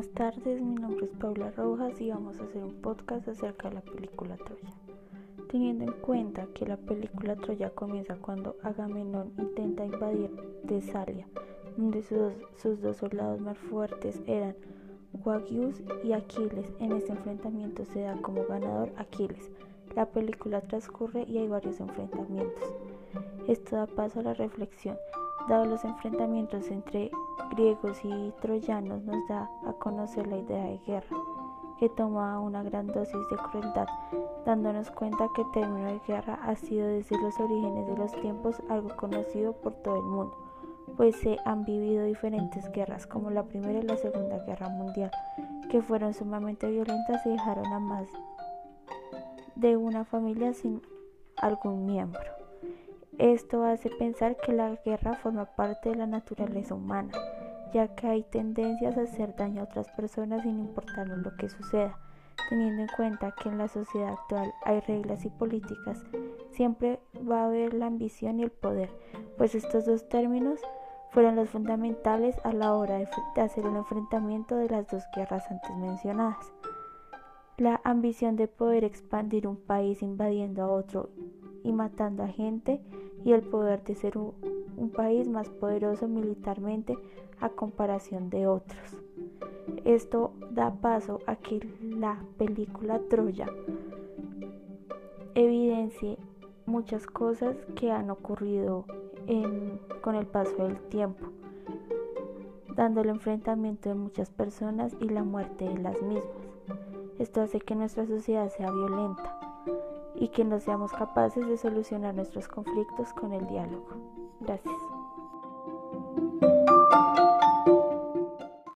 Buenas tardes, mi nombre es Paula Rojas y vamos a hacer un podcast acerca de la película Troya. Teniendo en cuenta que la película Troya comienza cuando Agamenón intenta invadir Tesalia, donde sus, dos soldados más fuertes eran Guagius y Aquiles. En este enfrentamiento se da como ganador Aquiles. La película transcurre y hay varios enfrentamientos. Esto da paso a la reflexión. Dado los enfrentamientos entre griegos y troyanos, nos da a conocer la idea de guerra, que toma una gran dosis de crueldad, dándonos cuenta que el término de guerra ha sido desde los orígenes de los tiempos algo conocido por todo el mundo, pues se han vivido diferentes guerras, como la Primera y la Segunda Guerra Mundial, que fueron sumamente violentas y dejaron a más de una familia sin algún miembro. Esto hace pensar que la guerra forma parte de la naturaleza humana, ya que hay tendencias a hacer daño a otras personas sin importarnos lo que suceda. Teniendo en cuenta que en la sociedad actual hay reglas y políticas, siempre va a haber la ambición y el poder, pues estos dos términos fueron los fundamentales a la hora de hacer el enfrentamiento de las dos guerras antes mencionadas. La ambición de poder expandir un país invadiendo a otro y matando a gente y el poder de ser un, país más poderoso militarmente a comparación de otros. Esto da paso a que la película Troya evidencie muchas cosas que han ocurrido con el paso del tiempo, dando el enfrentamiento de muchas personas y la muerte de las mismas. Esto hace que nuestra sociedad sea violenta y que no seamos capaces de solucionar nuestros conflictos con el diálogo. Gracias.